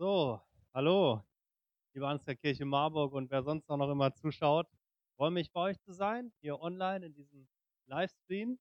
So, hallo, liebe Ansgar Marburg und wer sonst auch noch immer zuschaut. Freue mich, bei euch zu sein, hier online in diesem Livestream.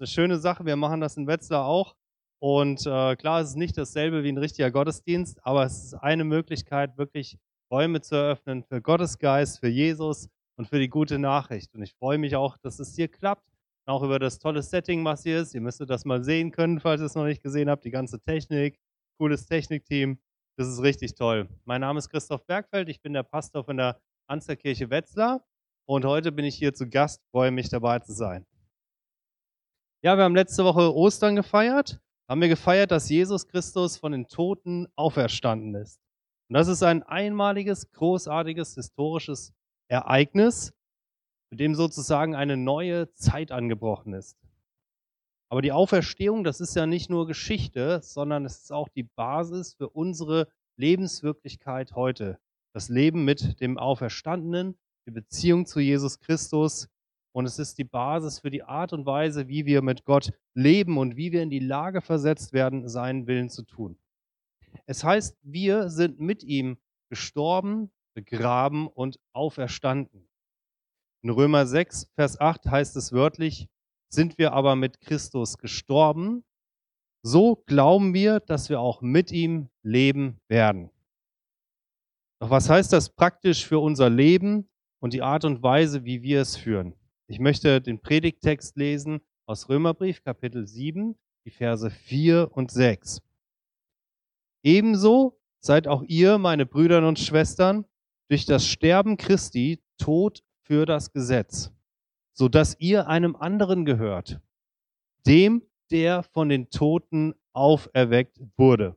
Das ist eine schöne Sache, wir machen das in Wetzlar auch. Und äh, klar, es ist nicht dasselbe wie ein richtiger Gottesdienst, aber es ist eine Möglichkeit, wirklich Räume zu eröffnen für Gottesgeist, für Jesus und für die gute Nachricht. Und ich freue mich auch, dass es hier klappt, auch über das tolle Setting, was hier ist. Ihr müsstet das mal sehen können, falls ihr es noch nicht gesehen habt, die ganze Technik, cooles Technikteam. Das ist richtig toll. Mein Name ist Christoph Bergfeld, ich bin der Pastor von der Ansterkirche Wetzlar und heute bin ich hier zu Gast, freue mich dabei zu sein. Ja, wir haben letzte Woche Ostern gefeiert, haben wir gefeiert, dass Jesus Christus von den Toten auferstanden ist. Und das ist ein einmaliges, großartiges, historisches Ereignis, mit dem sozusagen eine neue Zeit angebrochen ist. Aber die Auferstehung, das ist ja nicht nur Geschichte, sondern es ist auch die Basis für unsere Lebenswirklichkeit heute. Das Leben mit dem Auferstandenen, die Beziehung zu Jesus Christus. Und es ist die Basis für die Art und Weise, wie wir mit Gott leben und wie wir in die Lage versetzt werden, seinen Willen zu tun. Es heißt, wir sind mit ihm gestorben, begraben und auferstanden. In Römer 6, Vers 8 heißt es wörtlich, sind wir aber mit Christus gestorben, so glauben wir, dass wir auch mit ihm leben werden. Doch was heißt das praktisch für unser Leben und die Art und Weise, wie wir es führen? Ich möchte den Predigtext lesen aus Römerbrief Kapitel 7, die Verse 4 und 6. Ebenso seid auch ihr, meine Brüder und Schwestern, durch das Sterben Christi tot für das Gesetz so dass ihr einem anderen gehört, dem, der von den Toten auferweckt wurde.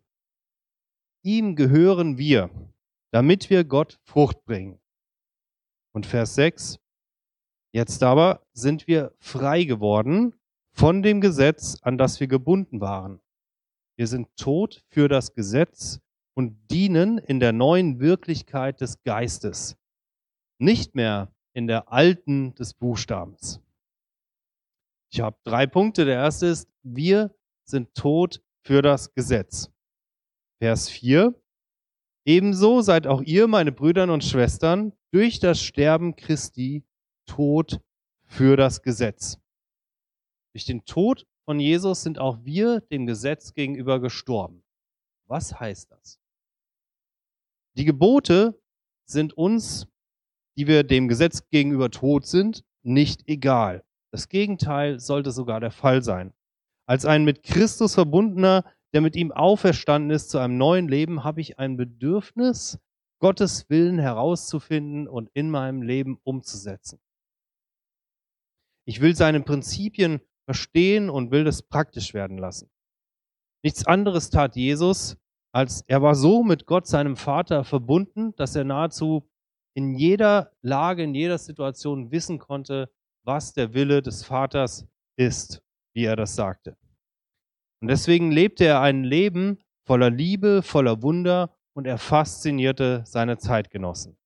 Ihm gehören wir, damit wir Gott Frucht bringen. Und Vers 6, jetzt aber sind wir frei geworden von dem Gesetz, an das wir gebunden waren. Wir sind tot für das Gesetz und dienen in der neuen Wirklichkeit des Geistes. Nicht mehr in der alten des Buchstabens. Ich habe drei Punkte. Der erste ist, wir sind tot für das Gesetz. Vers 4. Ebenso seid auch ihr, meine Brüder und Schwestern, durch das Sterben Christi tot für das Gesetz. Durch den Tod von Jesus sind auch wir dem Gesetz gegenüber gestorben. Was heißt das? Die Gebote sind uns die wir dem Gesetz gegenüber tot sind, nicht egal. Das Gegenteil sollte sogar der Fall sein. Als ein mit Christus verbundener, der mit ihm auferstanden ist zu einem neuen Leben, habe ich ein Bedürfnis, Gottes Willen herauszufinden und in meinem Leben umzusetzen. Ich will seine Prinzipien verstehen und will das praktisch werden lassen. Nichts anderes tat Jesus, als er war so mit Gott, seinem Vater, verbunden, dass er nahezu in jeder Lage, in jeder Situation wissen konnte, was der Wille des Vaters ist, wie er das sagte. Und deswegen lebte er ein Leben voller Liebe, voller Wunder und er faszinierte seine Zeitgenossen.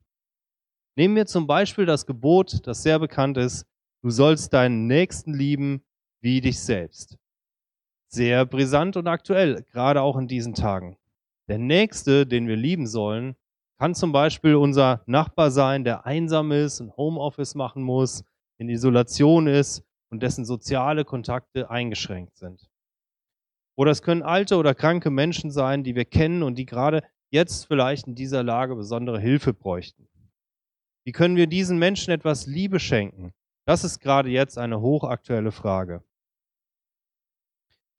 Nehmen wir zum Beispiel das Gebot, das sehr bekannt ist, du sollst deinen Nächsten lieben wie dich selbst. Sehr brisant und aktuell, gerade auch in diesen Tagen. Der Nächste, den wir lieben sollen, kann zum Beispiel unser Nachbar sein, der einsam ist und Homeoffice machen muss, in Isolation ist und dessen soziale Kontakte eingeschränkt sind. Oder es können alte oder kranke Menschen sein, die wir kennen und die gerade jetzt vielleicht in dieser Lage besondere Hilfe bräuchten. Wie können wir diesen Menschen etwas Liebe schenken? Das ist gerade jetzt eine hochaktuelle Frage.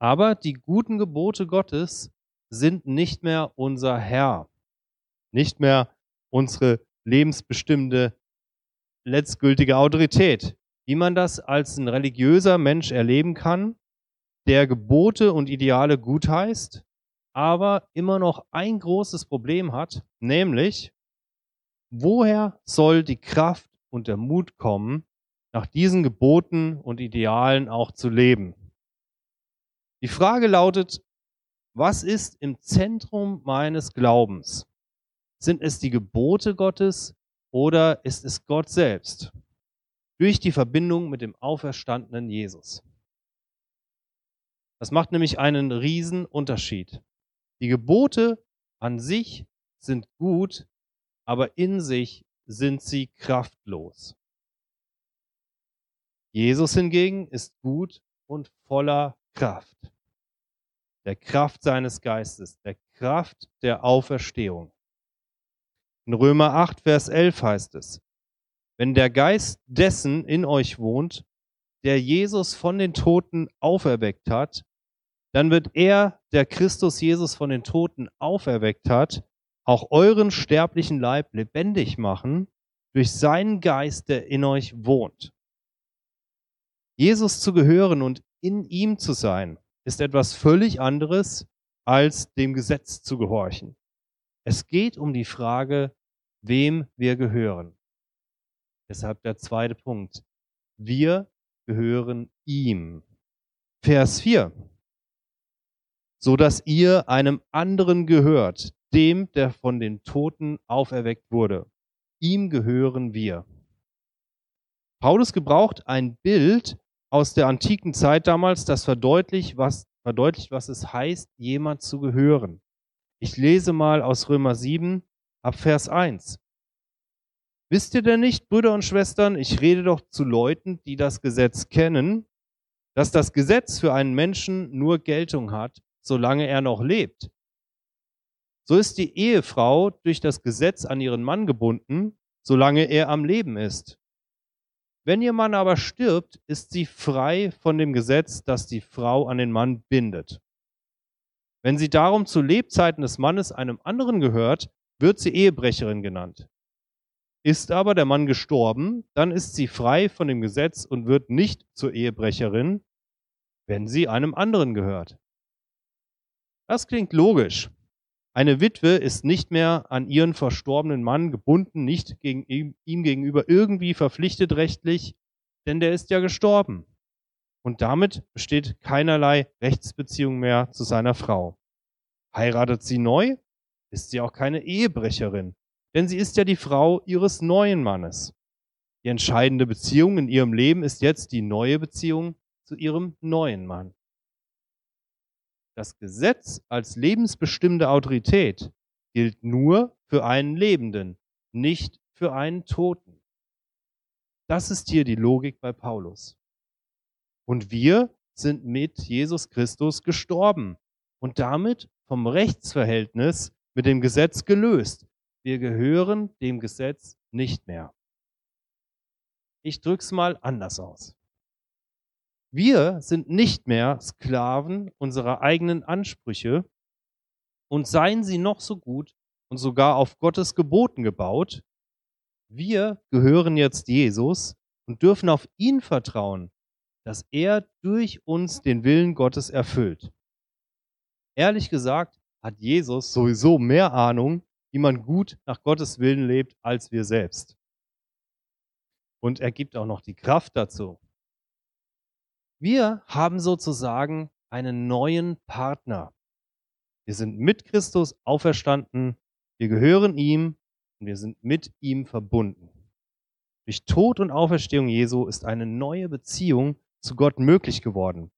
Aber die guten Gebote Gottes sind nicht mehr unser Herr nicht mehr unsere lebensbestimmende, letztgültige Autorität. Wie man das als ein religiöser Mensch erleben kann, der Gebote und Ideale gutheißt, aber immer noch ein großes Problem hat, nämlich, woher soll die Kraft und der Mut kommen, nach diesen Geboten und Idealen auch zu leben? Die Frage lautet, was ist im Zentrum meines Glaubens? Sind es die Gebote Gottes oder ist es Gott selbst? Durch die Verbindung mit dem auferstandenen Jesus. Das macht nämlich einen riesen Unterschied. Die Gebote an sich sind gut, aber in sich sind sie kraftlos. Jesus hingegen ist gut und voller Kraft. Der Kraft seines Geistes, der Kraft der Auferstehung. In Römer 8, Vers 11 heißt es, wenn der Geist dessen in euch wohnt, der Jesus von den Toten auferweckt hat, dann wird er, der Christus Jesus von den Toten auferweckt hat, auch euren sterblichen Leib lebendig machen durch seinen Geist, der in euch wohnt. Jesus zu gehören und in ihm zu sein, ist etwas völlig anderes, als dem Gesetz zu gehorchen. Es geht um die Frage, wem wir gehören. Deshalb der zweite Punkt. Wir gehören ihm. Vers 4. So dass ihr einem anderen gehört, dem, der von den Toten auferweckt wurde. Ihm gehören wir. Paulus gebraucht ein Bild aus der antiken Zeit damals, das verdeutlicht, was, verdeutlicht, was es heißt, jemand zu gehören. Ich lese mal aus Römer 7 ab Vers 1. Wisst ihr denn nicht, Brüder und Schwestern, ich rede doch zu Leuten, die das Gesetz kennen, dass das Gesetz für einen Menschen nur Geltung hat, solange er noch lebt. So ist die Ehefrau durch das Gesetz an ihren Mann gebunden, solange er am Leben ist. Wenn ihr Mann aber stirbt, ist sie frei von dem Gesetz, das die Frau an den Mann bindet. Wenn sie darum zu Lebzeiten des Mannes einem anderen gehört, wird sie Ehebrecherin genannt. Ist aber der Mann gestorben, dann ist sie frei von dem Gesetz und wird nicht zur Ehebrecherin, wenn sie einem anderen gehört. Das klingt logisch. Eine Witwe ist nicht mehr an ihren verstorbenen Mann gebunden, nicht gegen ihm, ihm gegenüber irgendwie verpflichtet rechtlich, denn der ist ja gestorben. Und damit besteht keinerlei Rechtsbeziehung mehr zu seiner Frau. Heiratet sie neu, ist sie auch keine Ehebrecherin, denn sie ist ja die Frau ihres neuen Mannes. Die entscheidende Beziehung in ihrem Leben ist jetzt die neue Beziehung zu ihrem neuen Mann. Das Gesetz als lebensbestimmende Autorität gilt nur für einen Lebenden, nicht für einen Toten. Das ist hier die Logik bei Paulus. Und wir sind mit Jesus Christus gestorben und damit vom Rechtsverhältnis mit dem Gesetz gelöst. Wir gehören dem Gesetz nicht mehr. Ich drück's mal anders aus. Wir sind nicht mehr Sklaven unserer eigenen Ansprüche und seien sie noch so gut und sogar auf Gottes Geboten gebaut. Wir gehören jetzt Jesus und dürfen auf ihn vertrauen, dass er durch uns den Willen Gottes erfüllt. Ehrlich gesagt hat Jesus sowieso mehr Ahnung wie man gut nach Gottes Willen lebt als wir selbst. Und er gibt auch noch die Kraft dazu. Wir haben sozusagen einen neuen Partner. Wir sind mit Christus auferstanden, wir gehören ihm und wir sind mit ihm verbunden. Durch Tod und Auferstehung Jesu ist eine neue Beziehung zu Gott möglich geworden.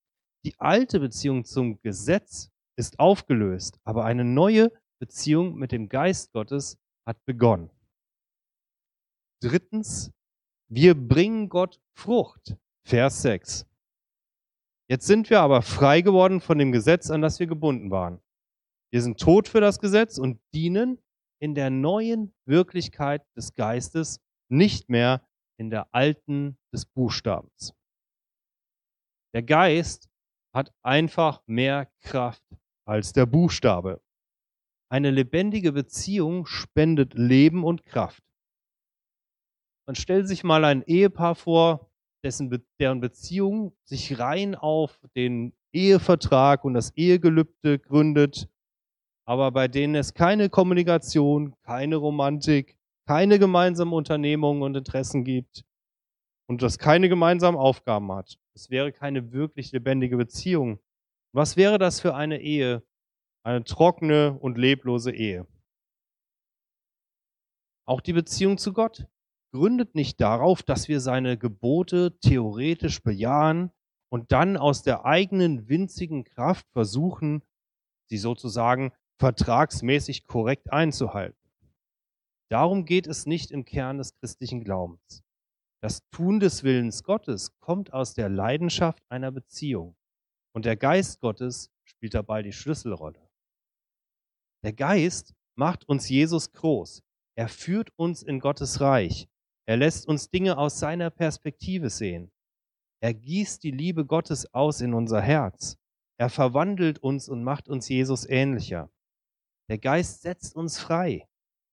Die alte Beziehung zum Gesetz ist aufgelöst, aber eine neue Beziehung mit dem Geist Gottes hat begonnen. Drittens, wir bringen Gott Frucht. Vers 6. Jetzt sind wir aber frei geworden von dem Gesetz, an das wir gebunden waren. Wir sind tot für das Gesetz und dienen in der neuen Wirklichkeit des Geistes, nicht mehr in der alten des Buchstabens. Der Geist hat einfach mehr Kraft als der Buchstabe. Eine lebendige Beziehung spendet Leben und Kraft. Man stellt sich mal ein Ehepaar vor, dessen, deren Beziehung sich rein auf den Ehevertrag und das Ehegelübde gründet, aber bei denen es keine Kommunikation, keine Romantik, keine gemeinsamen Unternehmungen und Interessen gibt und das keine gemeinsamen Aufgaben hat. Es wäre keine wirklich lebendige Beziehung. Was wäre das für eine Ehe, eine trockene und leblose Ehe. Auch die Beziehung zu Gott gründet nicht darauf, dass wir seine Gebote theoretisch bejahen und dann aus der eigenen winzigen Kraft versuchen, sie sozusagen vertragsmäßig korrekt einzuhalten. Darum geht es nicht im Kern des christlichen Glaubens. Das Tun des Willens Gottes kommt aus der Leidenschaft einer Beziehung. Und der Geist Gottes spielt dabei die Schlüsselrolle. Der Geist macht uns Jesus groß. Er führt uns in Gottes Reich. Er lässt uns Dinge aus seiner Perspektive sehen. Er gießt die Liebe Gottes aus in unser Herz. Er verwandelt uns und macht uns Jesus ähnlicher. Der Geist setzt uns frei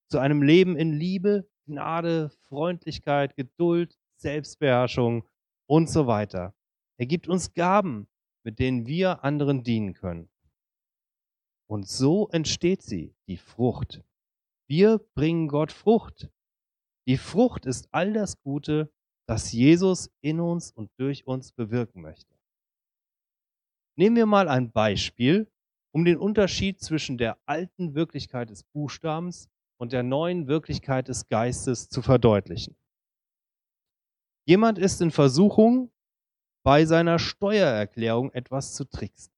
zu einem Leben in Liebe, Gnade, Freundlichkeit, Geduld, Selbstbeherrschung und so weiter. Er gibt uns Gaben, mit denen wir anderen dienen können. Und so entsteht sie, die Frucht. Wir bringen Gott Frucht. Die Frucht ist all das Gute, das Jesus in uns und durch uns bewirken möchte. Nehmen wir mal ein Beispiel, um den Unterschied zwischen der alten Wirklichkeit des Buchstabens und der neuen Wirklichkeit des Geistes zu verdeutlichen. Jemand ist in Versuchung, bei seiner Steuererklärung etwas zu tricksen.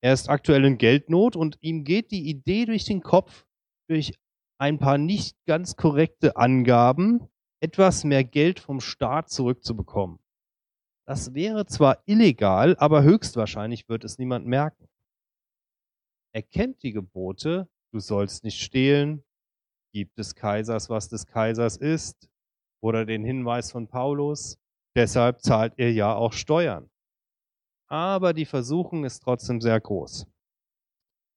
Er ist aktuell in Geldnot und ihm geht die Idee durch den Kopf, durch ein paar nicht ganz korrekte Angaben etwas mehr Geld vom Staat zurückzubekommen. Das wäre zwar illegal, aber höchstwahrscheinlich wird es niemand merken. Er kennt die Gebote, du sollst nicht stehlen, gibt des Kaisers, was des Kaisers ist, oder den Hinweis von Paulus, deshalb zahlt ihr ja auch Steuern. Aber die Versuchung ist trotzdem sehr groß.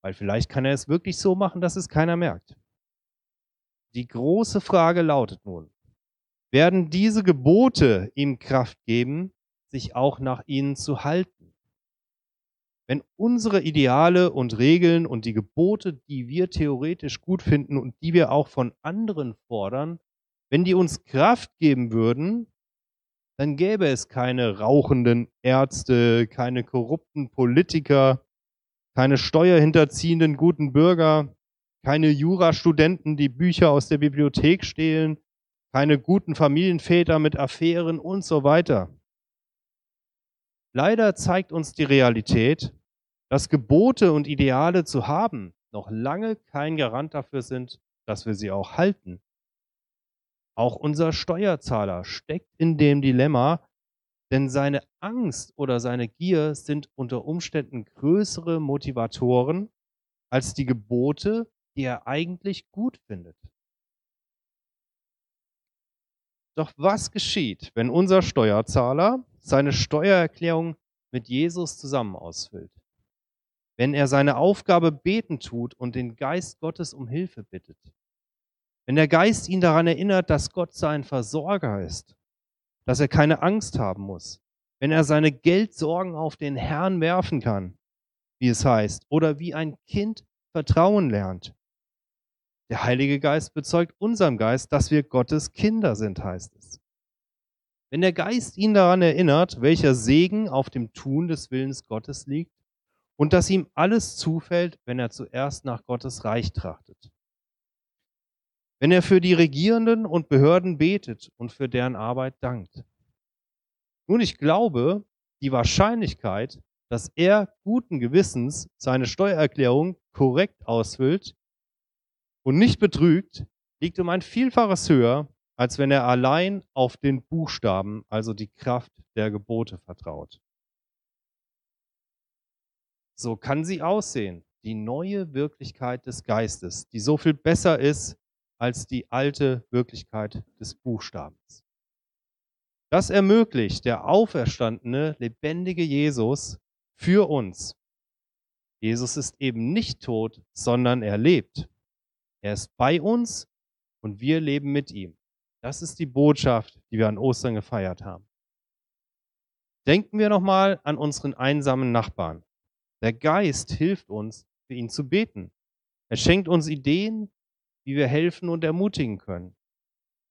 Weil vielleicht kann er es wirklich so machen, dass es keiner merkt. Die große Frage lautet nun, werden diese Gebote ihm Kraft geben, sich auch nach ihnen zu halten? Wenn unsere Ideale und Regeln und die Gebote, die wir theoretisch gut finden und die wir auch von anderen fordern, wenn die uns Kraft geben würden, dann gäbe es keine rauchenden Ärzte, keine korrupten Politiker, keine steuerhinterziehenden guten Bürger, keine Jurastudenten, die Bücher aus der Bibliothek stehlen, keine guten Familienväter mit Affären und so weiter. Leider zeigt uns die Realität, dass Gebote und Ideale zu haben noch lange kein Garant dafür sind, dass wir sie auch halten. Auch unser Steuerzahler steckt in dem Dilemma, denn seine Angst oder seine Gier sind unter Umständen größere Motivatoren als die Gebote, die er eigentlich gut findet. Doch was geschieht, wenn unser Steuerzahler seine Steuererklärung mit Jesus zusammen ausfüllt? Wenn er seine Aufgabe beten tut und den Geist Gottes um Hilfe bittet? Wenn der Geist ihn daran erinnert, dass Gott sein Versorger ist, dass er keine Angst haben muss, wenn er seine Geldsorgen auf den Herrn werfen kann, wie es heißt, oder wie ein Kind Vertrauen lernt. Der Heilige Geist bezeugt unserem Geist, dass wir Gottes Kinder sind, heißt es. Wenn der Geist ihn daran erinnert, welcher Segen auf dem Tun des Willens Gottes liegt und dass ihm alles zufällt, wenn er zuerst nach Gottes Reich trachtet wenn er für die Regierenden und Behörden betet und für deren Arbeit dankt. Nun, ich glaube, die Wahrscheinlichkeit, dass er guten Gewissens seine Steuererklärung korrekt ausfüllt und nicht betrügt, liegt um ein Vielfaches höher, als wenn er allein auf den Buchstaben, also die Kraft der Gebote vertraut. So kann sie aussehen, die neue Wirklichkeit des Geistes, die so viel besser ist als die alte Wirklichkeit des Buchstabens. Das ermöglicht der auferstandene, lebendige Jesus für uns. Jesus ist eben nicht tot, sondern er lebt. Er ist bei uns und wir leben mit ihm. Das ist die Botschaft, die wir an Ostern gefeiert haben. Denken wir nochmal an unseren einsamen Nachbarn. Der Geist hilft uns, für ihn zu beten. Er schenkt uns Ideen, wie wir helfen und ermutigen können.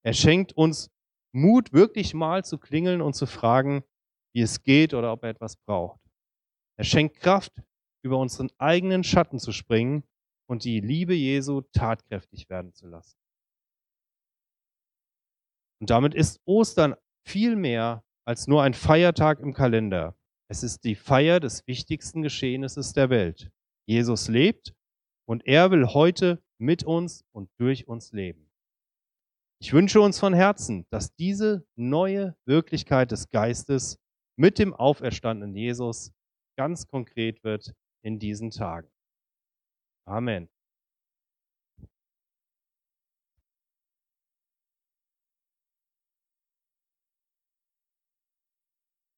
Er schenkt uns Mut, wirklich mal zu klingeln und zu fragen, wie es geht oder ob er etwas braucht. Er schenkt Kraft, über unseren eigenen Schatten zu springen und die Liebe Jesu tatkräftig werden zu lassen. Und damit ist Ostern viel mehr als nur ein Feiertag im Kalender. Es ist die Feier des wichtigsten Geschehnisses der Welt. Jesus lebt Und er will heute mit uns und durch uns leben. Ich wünsche uns von Herzen, dass diese neue Wirklichkeit des Geistes mit dem auferstandenen Jesus ganz konkret wird in diesen Tagen. Amen.